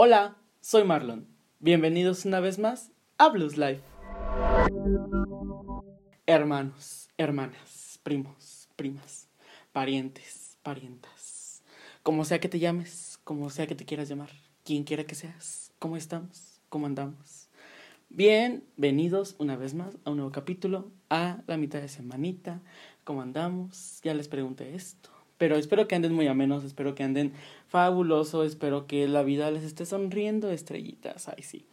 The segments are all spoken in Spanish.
Hola, soy Marlon. Bienvenidos una vez más a Blues Life. Hermanos, hermanas, primos, primas, parientes, parientas. Como sea que te llames, como sea que te quieras llamar, quien quiera que seas, ¿cómo estamos? ¿Cómo andamos? Bienvenidos una vez más a un nuevo capítulo, a la mitad de semanita. ¿Cómo andamos? Ya les pregunté esto. Pero espero que anden muy amenos, espero que anden fabuloso, espero que la vida les esté sonriendo estrellitas. Ay, sí.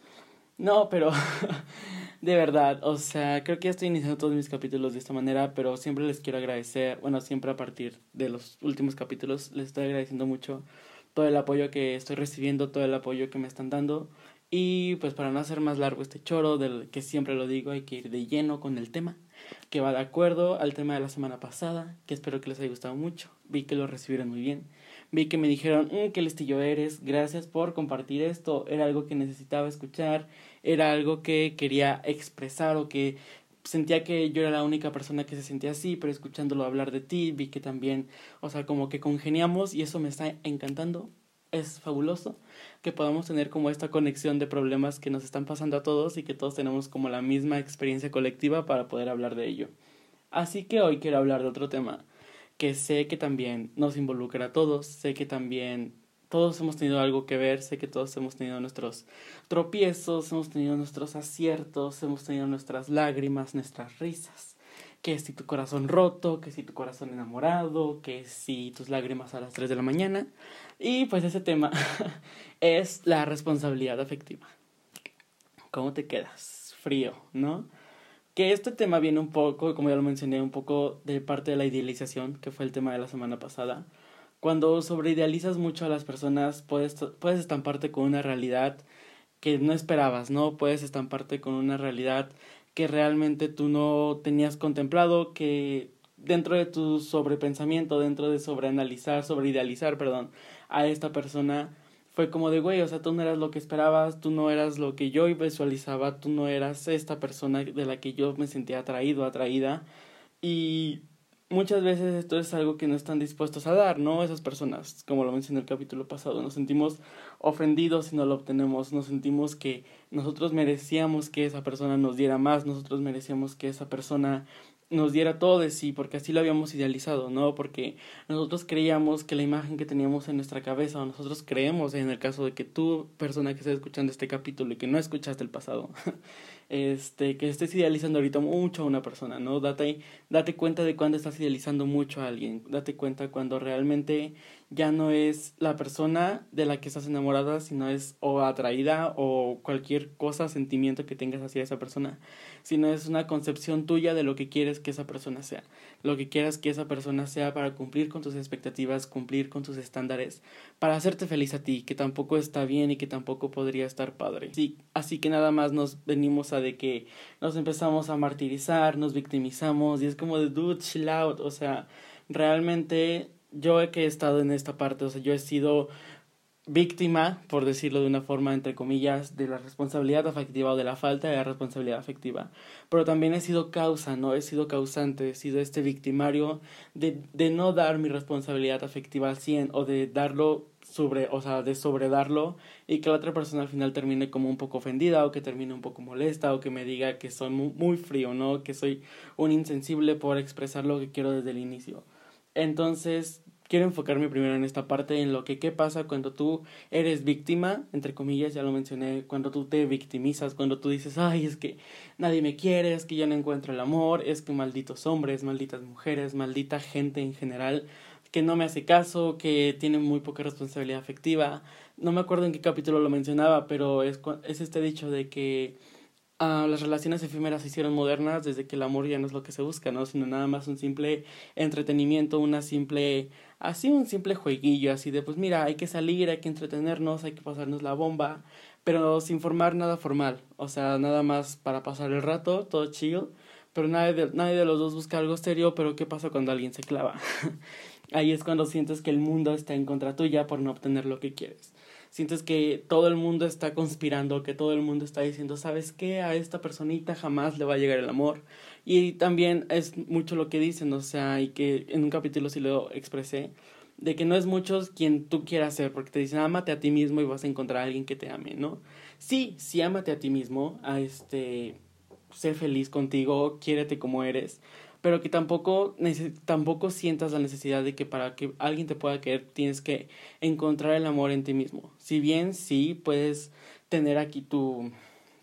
No, pero de verdad, o sea, creo que ya estoy iniciando todos mis capítulos de esta manera, pero siempre les quiero agradecer, bueno, siempre a partir de los últimos capítulos les estoy agradeciendo mucho todo el apoyo que estoy recibiendo, todo el apoyo que me están dando. Y pues para no hacer más largo este choro, del que siempre lo digo, hay que ir de lleno con el tema que va de acuerdo al tema de la semana pasada, que espero que les haya gustado mucho. Vi que lo recibieron muy bien. Vi que me dijeron, mm, qué listillo eres, gracias por compartir esto. Era algo que necesitaba escuchar, era algo que quería expresar o que sentía que yo era la única persona que se sentía así, pero escuchándolo hablar de ti, vi que también, o sea, como que congeniamos y eso me está encantando. Es fabuloso que podamos tener como esta conexión de problemas que nos están pasando a todos y que todos tenemos como la misma experiencia colectiva para poder hablar de ello. Así que hoy quiero hablar de otro tema que sé que también nos involucra a todos, sé que también todos hemos tenido algo que ver, sé que todos hemos tenido nuestros tropiezos, hemos tenido nuestros aciertos, hemos tenido nuestras lágrimas, nuestras risas que si tu corazón roto, que si tu corazón enamorado, que si tus lágrimas a las 3 de la mañana. Y pues ese tema es la responsabilidad afectiva. ¿Cómo te quedas? Frío, ¿no? Que este tema viene un poco, como ya lo mencioné, un poco de parte de la idealización, que fue el tema de la semana pasada. Cuando sobreidealizas mucho a las personas, puedes, puedes estamparte con una realidad que no esperabas, ¿no? Puedes estamparte con una realidad que realmente tú no tenías contemplado, que dentro de tu sobrepensamiento, dentro de sobreanalizar, sobreidealizar, perdón, a esta persona, fue como de, güey, o sea, tú no eras lo que esperabas, tú no eras lo que yo visualizaba, tú no eras esta persona de la que yo me sentía atraído, atraída. Y muchas veces esto es algo que no están dispuestos a dar, ¿no? Esas personas, como lo mencioné en el capítulo pasado, nos sentimos ofendidos si no lo obtenemos, nos sentimos que nosotros merecíamos que esa persona nos diera más, nosotros merecíamos que esa persona nos diera todo de sí, porque así lo habíamos idealizado, ¿no? Porque nosotros creíamos que la imagen que teníamos en nuestra cabeza, o nosotros creemos en el caso de que tú, persona que estás escuchando este capítulo y que no escuchaste el pasado, este, que estés idealizando ahorita mucho a una persona, ¿no? Date, date cuenta de cuando estás idealizando mucho a alguien, date cuenta cuando realmente ya no es la persona de la que estás enamorada, sino es o atraída o cualquier cosa, sentimiento que tengas hacia esa persona, sino es una concepción tuya de lo que quieres que esa persona sea, lo que quieras que esa persona sea para cumplir con tus expectativas, cumplir con tus estándares, para hacerte feliz a ti, que tampoco está bien y que tampoco podría estar padre. Sí, así que nada más nos venimos a de que nos empezamos a martirizar, nos victimizamos y es como de dude, chill out, o sea, realmente yo que he estado en esta parte, o sea, yo he sido víctima, por decirlo de una forma, entre comillas, de la responsabilidad afectiva o de la falta de la responsabilidad afectiva. Pero también he sido causa, ¿no? He sido causante, he sido este victimario de, de no dar mi responsabilidad afectiva al 100 o de darlo sobre, o sea, de sobredarlo y que la otra persona al final termine como un poco ofendida o que termine un poco molesta o que me diga que soy muy, muy frío, ¿no? Que soy un insensible por expresar lo que quiero desde el inicio. Entonces, quiero enfocarme primero en esta parte, en lo que qué pasa cuando tú eres víctima, entre comillas, ya lo mencioné, cuando tú te victimizas, cuando tú dices, ay, es que nadie me quiere, es que yo no encuentro el amor, es que malditos hombres, malditas mujeres, maldita gente en general, que no me hace caso, que tiene muy poca responsabilidad afectiva. No me acuerdo en qué capítulo lo mencionaba, pero es, es este dicho de que Ah, las relaciones efímeras se hicieron modernas desde que el amor ya no es lo que se busca, ¿no? Sino nada más un simple entretenimiento, una simple, así un simple jueguillo, así de pues mira, hay que salir, hay que entretenernos, hay que pasarnos la bomba, pero sin formar nada formal, o sea, nada más para pasar el rato, todo chill, pero nadie de, nadie de los dos busca algo serio, pero ¿qué pasa cuando alguien se clava? Ahí es cuando sientes que el mundo está en contra tuya por no obtener lo que quieres sientes que todo el mundo está conspirando, que todo el mundo está diciendo, ¿sabes qué? A esta personita jamás le va a llegar el amor. Y también es mucho lo que dicen, o sea, y que en un capítulo sí lo expresé, de que no es muchos quien tú quieras ser, porque te dicen, ámate a ti mismo y vas a encontrar a alguien que te ame, ¿no? Sí, sí, ámate a ti mismo, a este, sé feliz contigo, quiérete como eres, pero que tampoco, tampoco sientas la necesidad de que para que alguien te pueda querer tienes que encontrar el amor en ti mismo. Si bien sí puedes tener aquí tu,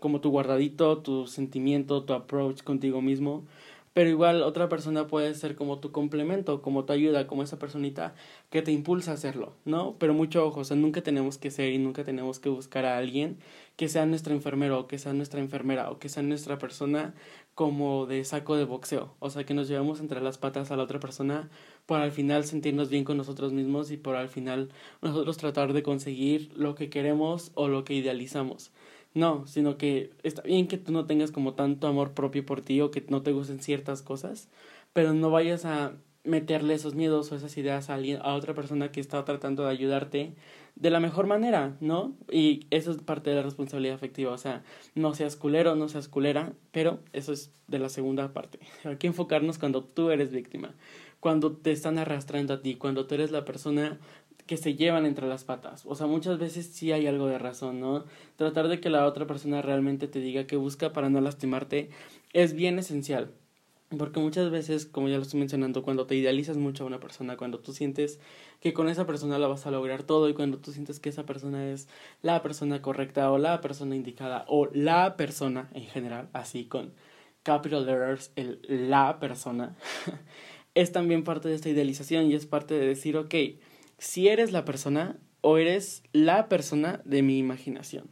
como tu guardadito, tu sentimiento, tu approach contigo mismo, pero igual otra persona puede ser como tu complemento, como tu ayuda, como esa personita que te impulsa a hacerlo, ¿no? Pero mucho ojo, o sea, nunca tenemos que ser y nunca tenemos que buscar a alguien que sea nuestro enfermero o que sea nuestra enfermera o que sea nuestra persona como de saco de boxeo, o sea, que nos llevemos entre las patas a la otra persona por al final sentirnos bien con nosotros mismos y por al final nosotros tratar de conseguir lo que queremos o lo que idealizamos. No, sino que está bien que tú no tengas como tanto amor propio por ti o que no te gusten ciertas cosas, pero no vayas a meterle esos miedos o esas ideas a alguien, a otra persona que está tratando de ayudarte de la mejor manera, ¿no? Y eso es parte de la responsabilidad afectiva, o sea, no seas culero, no seas culera, pero eso es de la segunda parte. Hay que enfocarnos cuando tú eres víctima, cuando te están arrastrando a ti, cuando tú eres la persona que se llevan entre las patas. O sea, muchas veces sí hay algo de razón, ¿no? Tratar de que la otra persona realmente te diga que busca para no lastimarte es bien esencial. Porque muchas veces, como ya lo estoy mencionando, cuando te idealizas mucho a una persona, cuando tú sientes que con esa persona la vas a lograr todo y cuando tú sientes que esa persona es la persona correcta o la persona indicada o la persona en general, así con capital letters, la persona, es también parte de esta idealización y es parte de decir, ok, si eres la persona o eres la persona de mi imaginación,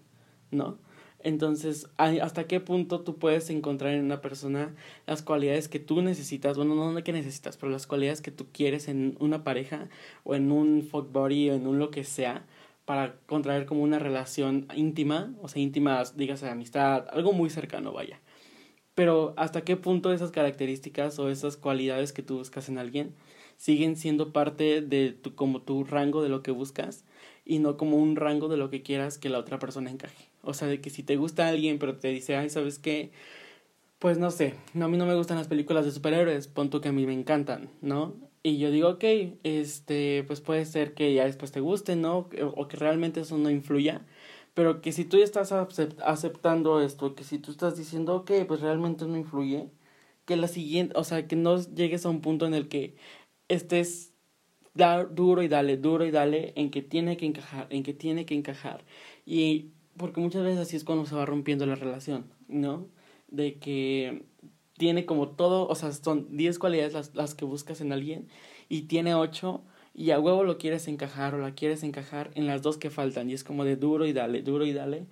¿no? Entonces, ¿hasta qué punto tú puedes encontrar en una persona las cualidades que tú necesitas? Bueno, no, no que necesitas, pero las cualidades que tú quieres en una pareja o en un fuck body o en un lo que sea para contraer como una relación íntima, o sea, íntima, dígase amistad, algo muy cercano, vaya. Pero ¿hasta qué punto esas características o esas cualidades que tú buscas en alguien siguen siendo parte de tu, como tu rango de lo que buscas y no como un rango de lo que quieras que la otra persona encaje. O sea, de que si te gusta alguien pero te dice, ay, ¿sabes qué? Pues no sé, no, a mí no me gustan las películas de superhéroes, punto que a mí me encantan, ¿no? Y yo digo, ok, este, pues puede ser que ya después te guste, ¿no? O que realmente eso no influya. Pero que si tú ya estás aceptando esto, que si tú estás diciendo, ok, pues realmente no influye, que la siguiente, o sea, que no llegues a un punto en el que estés dar duro y dale, duro y dale en que tiene que encajar, en que tiene que encajar. Y porque muchas veces así es cuando se va rompiendo la relación, ¿no? De que tiene como todo, o sea, son 10 cualidades las, las que buscas en alguien y tiene 8 y a huevo lo quieres encajar o la quieres encajar en las dos que faltan y es como de duro y dale, duro y dale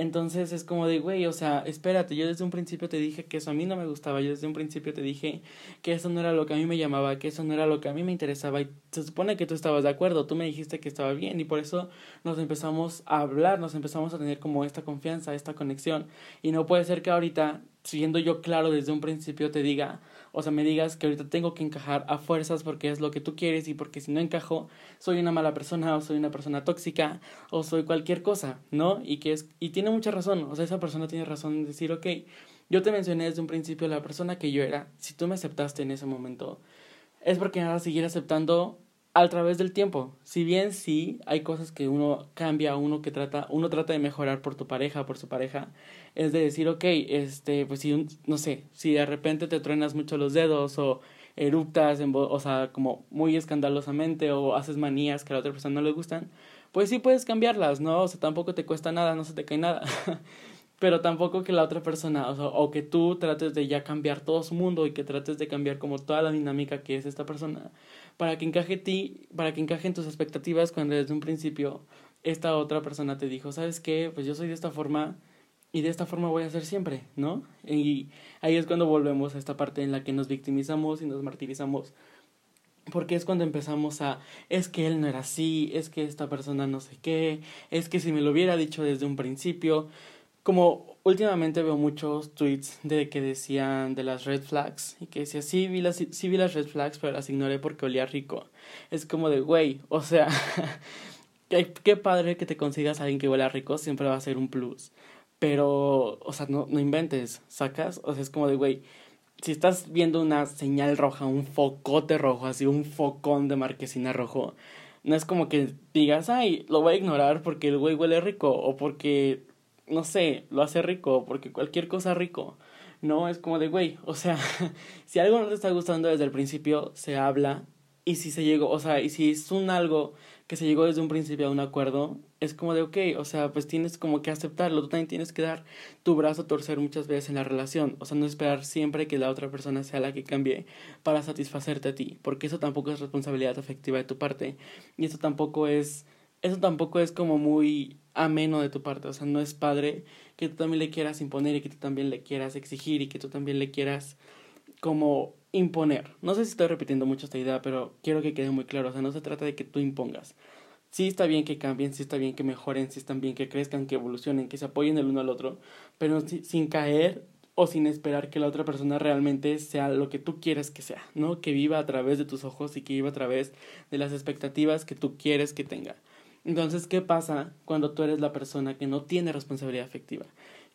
entonces es como de, güey, o sea, espérate, yo desde un principio te dije que eso a mí no me gustaba, yo desde un principio te dije que eso no era lo que a mí me llamaba, que eso no era lo que a mí me interesaba y se supone que tú estabas de acuerdo, tú me dijiste que estaba bien y por eso nos empezamos a hablar, nos empezamos a tener como esta confianza, esta conexión y no puede ser que ahorita, siendo yo claro desde un principio, te diga, o sea, me digas que ahorita tengo que encajar a fuerzas porque es lo que tú quieres y porque si no encajo, soy una mala persona o soy una persona tóxica o soy cualquier cosa, ¿no? Y que es y tiene mucha razón, o sea, esa persona tiene razón en decir, ok, yo te mencioné desde un principio la persona que yo era, si tú me aceptaste en ese momento, es porque me vas a seguir aceptando a través del tiempo. Si bien sí hay cosas que uno cambia, uno que trata, uno trata de mejorar por tu pareja, por su pareja, es de decir, ok, este, pues si, no sé, si de repente te truenas mucho los dedos o eruptas, o sea, como muy escandalosamente o haces manías que a la otra persona no le gustan, pues sí puedes cambiarlas, ¿no? O sea, tampoco te cuesta nada, no se te cae nada. Pero tampoco que la otra persona, o, que tú trates de ya cambiar todo su mundo y que trates de cambiar como toda la dinámica que es esta persona para que encaje ti, para que encaje en tus expectativas cuando desde un principio esta otra persona te dijo, ¿sabes qué? Pues yo soy de esta forma y de esta forma voy a ser siempre, ¿no? Y ahí es cuando volvemos a esta parte en la que nos victimizamos y nos martirizamos. Porque es cuando empezamos a, es que él no era así, es que esta persona no sé qué, es que si me lo hubiera dicho desde un principio, como últimamente veo muchos tweets de que decían de las red flags y que decía, sí vi las, sí vi las red flags, pero las ignoré porque olía rico. Es como de, güey, o sea, qué, qué padre que te consigas a alguien que huela rico, siempre va a ser un plus. Pero, o sea, no, no inventes, sacas, o sea, es como de, güey, si estás viendo una señal roja, un focote rojo, así un focón de marquesina rojo, No es como que digas, ay, lo voy a ignorar porque el güey huele rico o porque, no sé, lo hace rico o porque cualquier cosa rico. No, es como de, güey, o sea, si algo no te está gustando desde el principio, se habla. Y si se llegó, o sea, y si es un algo que se llegó desde un principio a un acuerdo, es como de, ok, o sea, pues tienes como que aceptarlo, tú también tienes que dar tu brazo a torcer muchas veces en la relación, o sea, no esperar siempre que la otra persona sea la que cambie para satisfacerte a ti, porque eso tampoco es responsabilidad afectiva de tu parte, y eso tampoco es, eso tampoco es como muy ameno de tu parte, o sea, no es padre que tú también le quieras imponer y que tú también le quieras exigir y que tú también le quieras como imponer. No sé si estoy repitiendo mucho esta idea, pero quiero que quede muy claro. O sea, no se trata de que tú impongas. Sí está bien que cambien, sí está bien que mejoren, sí está bien que crezcan, que evolucionen, que se apoyen el uno al otro, pero sin caer o sin esperar que la otra persona realmente sea lo que tú quieres que sea, ¿no? Que viva a través de tus ojos y que viva a través de las expectativas que tú quieres que tenga. Entonces, ¿qué pasa cuando tú eres la persona que no tiene responsabilidad afectiva?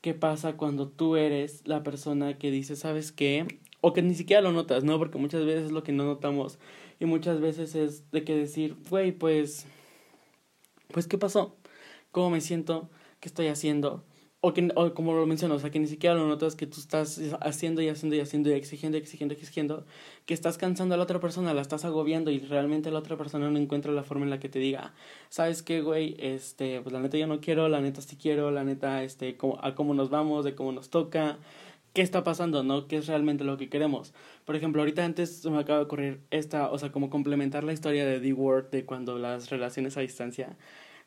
¿Qué pasa cuando tú eres la persona que dice, ¿sabes qué? O que ni siquiera lo notas, ¿no? Porque muchas veces es lo que no notamos y muchas veces es de que decir, güey, pues, pues, ¿qué pasó? ¿Cómo me siento? ¿Qué estoy haciendo? O, que, o como lo menciono, o sea, que ni siquiera lo notas que tú estás haciendo y haciendo y haciendo y exigiendo y exigiendo y exigiendo, que estás cansando a la otra persona, la estás agobiando y realmente la otra persona no encuentra la forma en la que te diga, ¿sabes qué, güey? Este, pues la neta yo no quiero, la neta sí quiero, la neta, este, a cómo nos vamos, de cómo nos toca, qué está pasando, ¿no? ¿Qué es realmente lo que queremos? Por ejemplo, ahorita antes me acaba de ocurrir esta, o sea, como complementar la historia de D-Word de cuando las relaciones a distancia.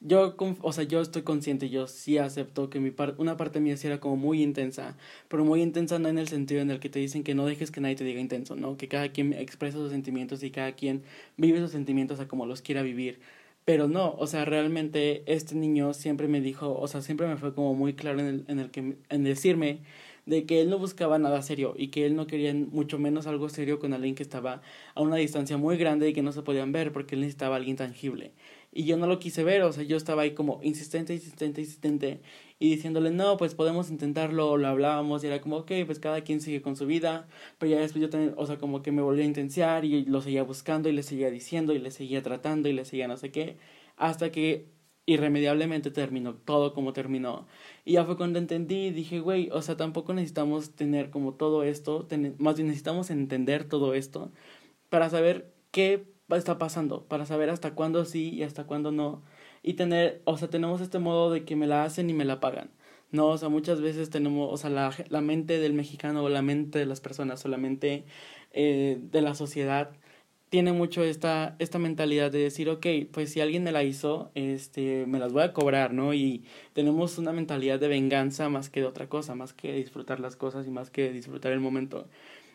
Yo, o sea, yo estoy consciente, yo sí acepto que mi parte, una parte mía sí era como muy intensa, pero muy intensa no en el sentido en el que te dicen que no dejes que nadie te diga intenso, ¿no? Que cada quien expresa sus sentimientos y cada quien vive sus sentimientos a como los quiera vivir. Pero no, o sea, realmente este niño siempre me dijo, o sea, siempre me fue como muy claro en el, en el que, en decirme de que él no buscaba nada serio y que él no quería mucho menos algo serio con alguien que estaba a una distancia muy grande y que no se podían ver porque él necesitaba a alguien tangible. Y yo no lo quise ver, o sea, yo estaba ahí como insistente, insistente, insistente y diciéndole, no, pues podemos intentarlo, lo hablábamos y era como, ok, pues cada quien sigue con su vida, pero ya después yo también, o sea, como que me volví a intensiar y lo seguía buscando y le seguía diciendo y le seguía tratando y le seguía no sé qué, hasta que irremediablemente terminó todo como terminó. Y ya fue cuando entendí dije, güey, o sea, tampoco necesitamos tener como todo esto, más bien necesitamos entender todo esto para saber qué está pasando, para saber hasta cuándo sí y hasta cuándo no. Y tener, o sea, tenemos este modo de que me la hacen y me la pagan. No, o sea, muchas veces tenemos, o sea, la, la mente del mexicano o la mente de las personas o eh, de la sociedad tiene mucho esta, esta mentalidad de decir, ok, pues si alguien me la hizo, este, me las voy a cobrar, ¿no? Y tenemos una mentalidad de venganza más que de otra cosa, más que disfrutar las cosas y más que disfrutar el momento.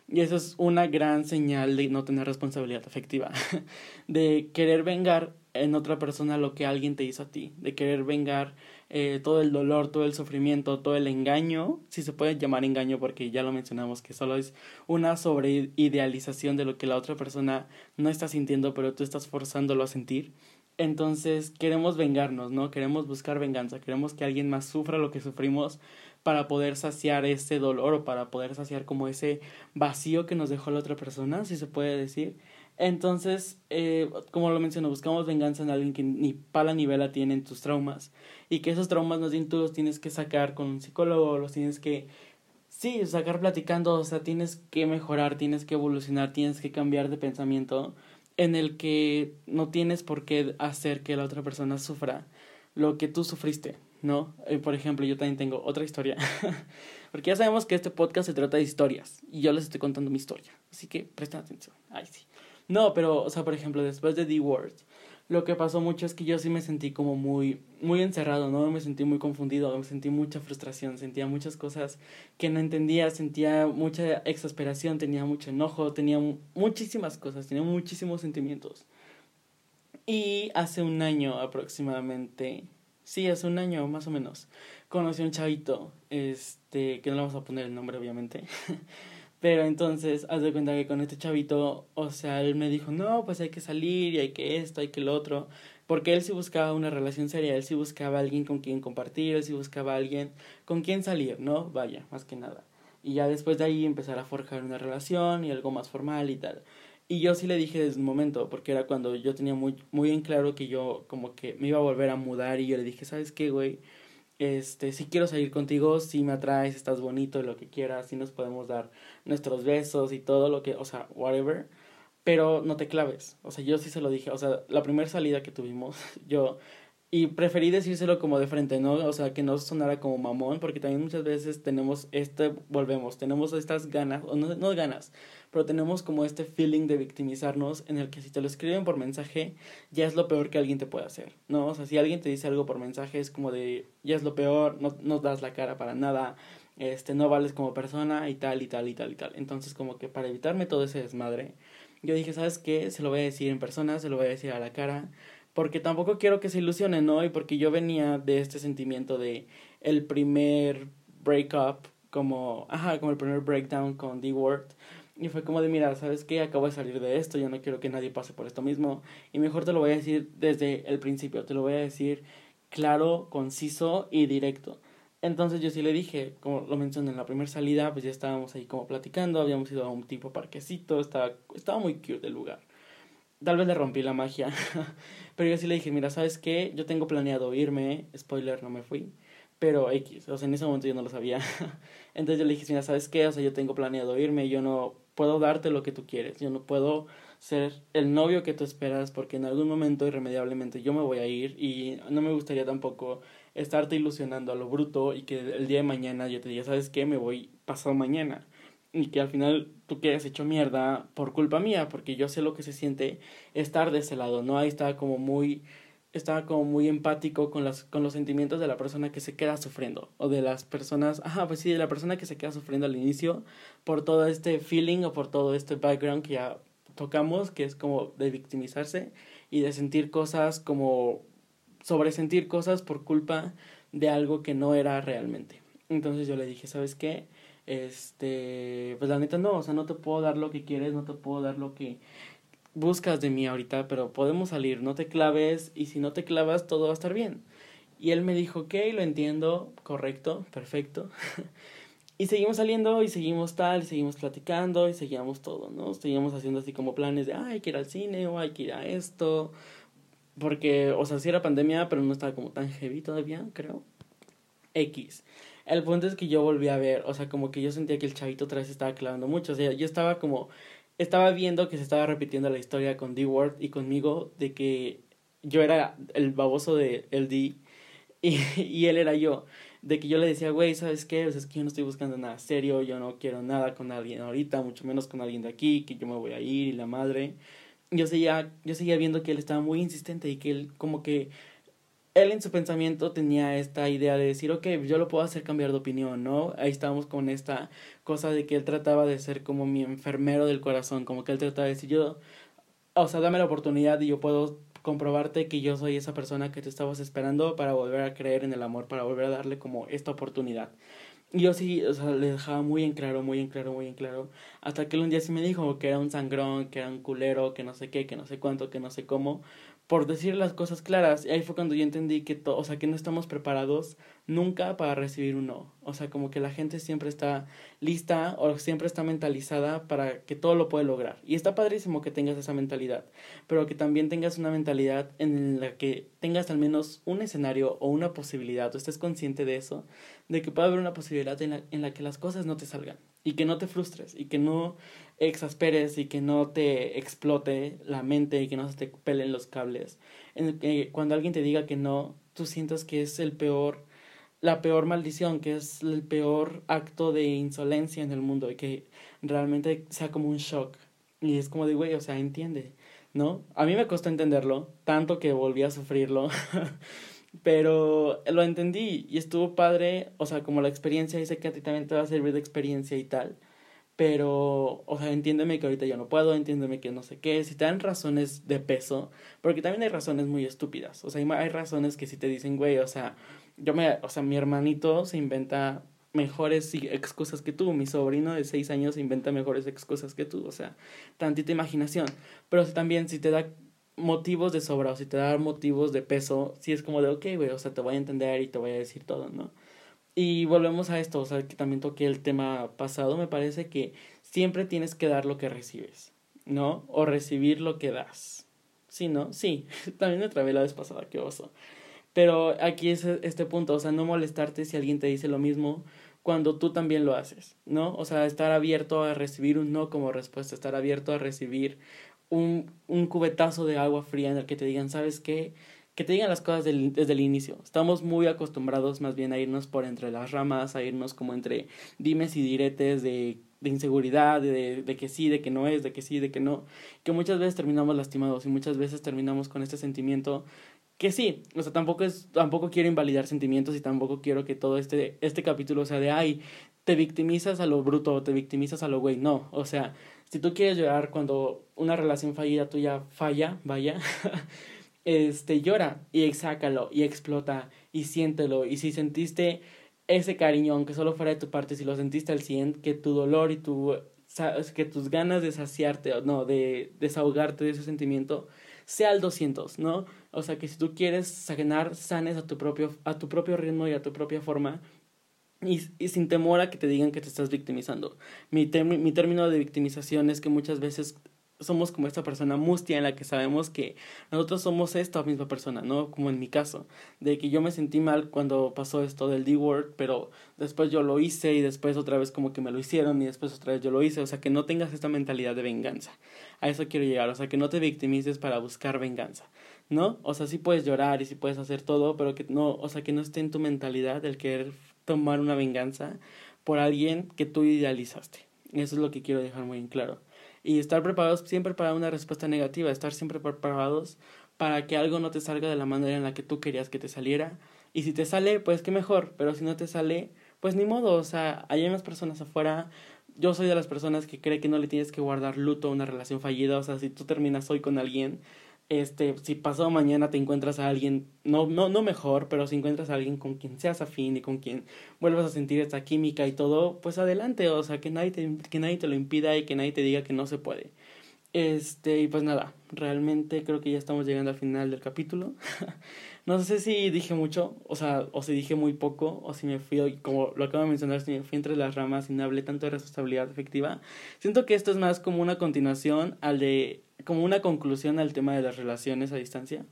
Y eso es una gran señal de no tener responsabilidad afectiva, de querer vengar en otra persona lo que alguien te hizo a ti, de querer vengar eh, todo el dolor, todo el sufrimiento, todo el engaño, si se puede llamar engaño porque ya lo mencionamos que solo es una sobreidealización de lo que la otra persona no está sintiendo pero tú estás forzándolo a sentir. Entonces queremos vengarnos, ¿no? Queremos buscar venganza, queremos que alguien más sufra lo que sufrimos para poder saciar ese dolor o para poder saciar como ese vacío que nos dejó la otra persona, si se puede decir. Entonces, eh, como lo menciono, buscamos venganza en alguien que ni pala ni vela tiene en tus traumas. Y que esos traumas bien tú los tienes que sacar con un psicólogo, los tienes que, sí, sacar platicando, o sea, tienes que mejorar, tienes que evolucionar, tienes que cambiar de pensamiento en el que no tienes por qué hacer que la otra persona sufra lo que tú sufriste, ¿no? Eh, por ejemplo, yo también tengo otra historia, porque ya sabemos que este podcast se trata de historias y yo les estoy contando mi historia, así que presten atención, ay sí. No, pero, o sea, por ejemplo, después de The Word, lo que pasó mucho es que yo sí me sentí como muy, muy encerrado, ¿no? Me sentí muy confundido, me sentí mucha frustración, sentía muchas cosas que no entendía, sentía mucha exasperación, tenía mucho enojo, tenía muchísimas cosas, tenía muchísimos sentimientos. Y hace un año aproximadamente, sí, hace un año más o menos, conocí a un chavito, este, que no le vamos a poner el nombre obviamente, Pero entonces, haz de cuenta que con este chavito, o sea, él me dijo, no, pues hay que salir y hay que esto, hay que lo otro. Porque él sí buscaba una relación seria, él sí buscaba alguien con quien compartir, él sí buscaba alguien con quien salir, ¿no? Vaya, más que nada. Y ya después de ahí empezar a forjar una relación y algo más formal y tal. Y yo sí le dije desde un momento, porque era cuando yo tenía muy, muy en claro que yo como que me iba a volver a mudar y yo le dije, ¿sabes qué, güey? Este, si quiero salir contigo, si me atraes, estás bonito, lo que quieras, si nos podemos dar nuestros besos y todo lo que, o sea, whatever, pero no te claves. O sea, yo sí se lo dije, o sea, la primera salida que tuvimos, yo y preferí decírselo como de frente, ¿no? O sea, que no sonara como mamón, porque también muchas veces tenemos este, volvemos, tenemos estas ganas, o no, no ganas, pero tenemos como este feeling de victimizarnos en el que si te lo escriben por mensaje, ya es lo peor que alguien te puede hacer, ¿no? O sea, si alguien te dice algo por mensaje es como de, ya es lo peor, no, no das la cara para nada, este, no vales como persona y tal y tal y tal y tal. Entonces, como que para evitarme todo ese desmadre, yo dije, ¿sabes qué? Se lo voy a decir en persona, se lo voy a decir a la cara porque tampoco quiero que se ilusionen, ¿no? Y porque yo venía de este sentimiento de el primer breakup, como, ajá, como el primer breakdown con D-Word. Y fue como de, mira, ¿sabes qué? Acabo de salir de esto, yo no quiero que nadie pase por esto mismo. Y mejor te lo voy a decir desde el principio, te lo voy a decir claro, conciso y directo. Entonces yo sí le dije, como lo mencioné en la primera salida, pues ya estábamos ahí como platicando, habíamos ido a un tipo parquecito, estaba, estaba muy cute el lugar. Tal vez le rompí la magia, pero yo sí le dije, mira, ¿sabes qué? Yo tengo planeado irme, spoiler, no me fui, pero X, o sea, en ese momento yo no lo sabía. Entonces yo le dije, mira, ¿sabes qué? O sea, yo tengo planeado irme, yo no puedo darte lo que tú quieres, yo no puedo ser el novio que tú esperas porque en algún momento irremediablemente yo me voy a ir y no me gustaría tampoco estarte ilusionando a lo bruto y que el día de mañana yo te diga, ¿sabes qué? Me voy pasado mañana y que al final tú quedes hecho mierda por culpa mía, porque yo sé lo que se siente estar de ese lado, ¿no? Ahí estaba como muy, estaba como muy empático con, las, con los sentimientos de la persona que se queda sufriendo, o de las personas, ajá, pues sí, de la persona que se queda sufriendo al inicio, por todo este feeling o por todo este background que ya tocamos, que es como de victimizarse y de sentir cosas como sobresentir cosas por culpa de algo que no era realmente. Entonces yo le dije, ¿sabes qué? Este, pues la neta no, o sea, no te puedo dar lo que quieres, no te puedo dar lo que buscas de mí ahorita, pero podemos salir, no te claves y si no te clavas todo va a estar bien. Y él me dijo, ok, lo entiendo, correcto, perfecto. y seguimos saliendo y seguimos tal, y seguimos platicando y seguíamos todo, ¿no? Seguíamos haciendo así como planes de, hay que ir al cine o hay que ir a esto. Porque, o sea, sí era pandemia, pero no estaba como tan heavy todavía, creo. X. El punto es que yo volví a ver, o sea, como que yo sentía que el chavito otra vez estaba clavando mucho. O sea, yo estaba como, estaba viendo que se estaba repitiendo la historia con D-Word y conmigo de que yo era el baboso de el D y, y él era yo. De que yo le decía, güey, ¿sabes qué? O sea, es que yo no estoy buscando nada serio, yo no quiero nada con alguien ahorita, mucho menos con alguien de aquí, que yo me voy a ir y la madre. Yo seguía, yo seguía viendo que él estaba muy insistente y que él como que él en su pensamiento tenía esta idea de decir, ok, yo lo puedo hacer cambiar de opinión, ¿no? Ahí estábamos con esta cosa de que él trataba de ser como mi enfermero del corazón, como que él trataba de decir, yo, o sea, dame la oportunidad y yo puedo comprobarte que yo soy esa persona que te estabas esperando para volver a creer en el amor, para volver a darle como esta oportunidad. Y yo sí, o sea, le dejaba muy en claro, muy en claro, muy en claro, hasta que él un día sí me dijo que era un sangrón, que era un culero, que no sé qué, que no sé cuánto, que no sé cómo, por decir las cosas claras. Y ahí fue cuando yo entendí que, to o sea, que no estamos preparados nunca para recibir un no. O sea, como que la gente siempre está lista o siempre está mentalizada para que todo lo puede lograr. Y está padrísimo que tengas esa mentalidad, pero que también tengas una mentalidad en la que tengas al menos un escenario o una posibilidad, o estés consciente de eso, de que puede haber una posibilidad en la, en la que las cosas no te salgan y que no te frustres y que no exasperes y que no te explote la mente y que no se te pelen los cables. En que cuando alguien te diga que no, tú sientas que es el peor, la peor maldición, que es el peor acto de insolencia en el mundo y que realmente sea como un shock. Y es como de, güey, o sea, entiende, ¿no? A mí me costó entenderlo, tanto que volví a sufrirlo. Pero lo entendí y estuvo padre, o sea, como la experiencia, dice que a ti también te va a servir de experiencia y tal. Pero, o sea, entiéndeme que ahorita yo no puedo, entiéndeme que no sé qué. Si te dan razones de peso, porque también hay razones muy estúpidas. O sea, hay, razones que si te dicen, güey, o sea, yo me, o sea, mi hermanito se inventa mejores excusas que tú, mi sobrino de seis años se inventa mejores excusas que tú, o sea, tantita imaginación. Pero también si te da motivos de sobra o si te da motivos de peso, si es como de, ok, güey, o sea, te voy a entender y te voy a decir todo, ¿no? Y volvemos a esto, o sea, que también toqué el tema pasado, me parece que siempre tienes que dar lo que recibes. ¿no? O recibir lo que das. Sí, ¿no? Sí, también me trabé la vez pasada, qué oso. Pero aquí es este punto, o sea, no molestarte si alguien te dice lo mismo cuando tú también lo haces, ¿no? O sea, estar abierto a recibir un no como respuesta, estar abierto a recibir un, un cubetazo de agua fría en el que te digan, ¿sabes qué? Que te digan las cosas desde el inicio. Estamos muy acostumbrados más bien a irnos por entre las ramas, a irnos como entre dimes y diretes de de inseguridad, de, de, que sí, de que no es, de que sí, de que no, que muchas veces terminamos lastimados y muchas veces terminamos con este sentimiento que sí, o sea, tampoco es, tampoco quiero invalidar sentimientos y tampoco quiero que todo este, este capítulo sea de, ay, te victimizas a lo bruto o te victimizas a lo güey, no, o sea, si tú quieres llorar cuando una relación fallida tuya falla, vaya, este, llora y exácalo y explota y siéntelo y si sentiste ese cariño, aunque solo fuera de tu parte, si lo sentiste al 100, que tu dolor y tu, que tus ganas de saciarte, no, de desahogarte de ese sentimiento, sea al 200, ¿no? O sea, que si tú quieres sanar, sanes a tu propio, a tu propio ritmo y a tu propia forma, y, y, sin temor a que te digan que te estás victimizando. Mi, mi término de victimización es que muchas veces somos como esta persona mustia en la que sabemos que nosotros somos esta misma persona, ¿no? Como en mi caso, de que yo me sentí mal cuando pasó esto del D-word, pero después yo lo hice y después otra vez como que me lo hicieron y después otra vez yo lo hice, o sea, que no tengas esta mentalidad de venganza. A eso quiero llegar, o sea, que no te victimices para buscar venganza, ¿no? O sea, sí puedes llorar y sí puedes hacer todo, pero que no, o sea, que no esté en tu mentalidad el querer tomar una venganza por alguien que tú idealizaste. Eso es lo que quiero dejar muy claro y estar preparados siempre para una respuesta negativa, estar siempre preparados para que algo no te salga de la manera en la que tú querías que te saliera. Y si te sale, pues qué mejor, pero si no te sale, pues ni modo, o sea, hay más personas afuera. Yo soy de las personas que cree que no le tienes que guardar luto a una relación fallida, o sea, si tú terminas hoy con alguien, este, si pasado mañana te encuentras a alguien, no, no, no mejor, pero si encuentras a alguien con quien seas afín y con quien vuelvas a sentir esta química y todo, pues adelante, o sea, que nadie te, que nadie te lo impida y que nadie te diga que no se puede. Este, y pues nada, realmente creo que ya estamos llegando al final del capítulo. no sé si dije mucho, o sea, o si dije muy poco, o si me fui, como lo acabo de mencionar, si me fui entre las ramas y no hablé tanto de responsabilidad efectiva. Siento que esto es más como una continuación al de como una conclusión al tema de las relaciones a distancia,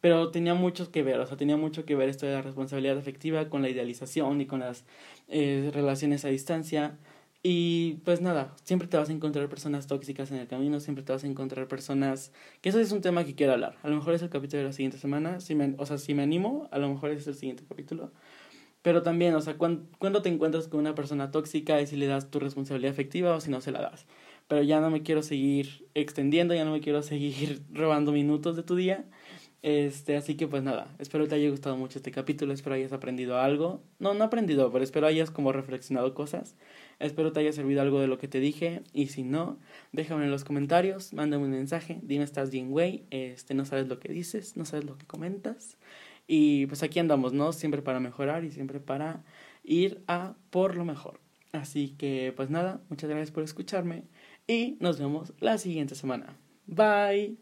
pero tenía mucho que ver, o sea, tenía mucho que ver esto de la responsabilidad afectiva con la idealización y con las eh, relaciones a distancia. Y pues nada, siempre te vas a encontrar personas tóxicas en el camino, siempre te vas a encontrar personas... Que eso es un tema que quiero hablar. A lo mejor es el capítulo de la siguiente semana. Si me, o sea, si me animo, a lo mejor es el siguiente capítulo. Pero también, o sea, cuando, te encuentras con una persona tóxica y si le das tu responsabilidad afectiva o si no se la das pero ya no me quiero seguir extendiendo, ya no me quiero seguir robando minutos de tu día. Este, así que pues nada, espero te haya gustado mucho este capítulo, espero hayas aprendido algo. No, no aprendido, pero espero hayas como reflexionado cosas. Espero te haya servido algo de lo que te dije y si no, déjame en los comentarios, mándame un mensaje, dime estás bien, güey, este, no sabes lo que dices, no sabes lo que comentas. Y pues aquí andamos, ¿no? Siempre para mejorar y siempre para ir a por lo mejor. Así que pues nada, muchas gracias por escucharme y nos vemos la siguiente semana. Bye.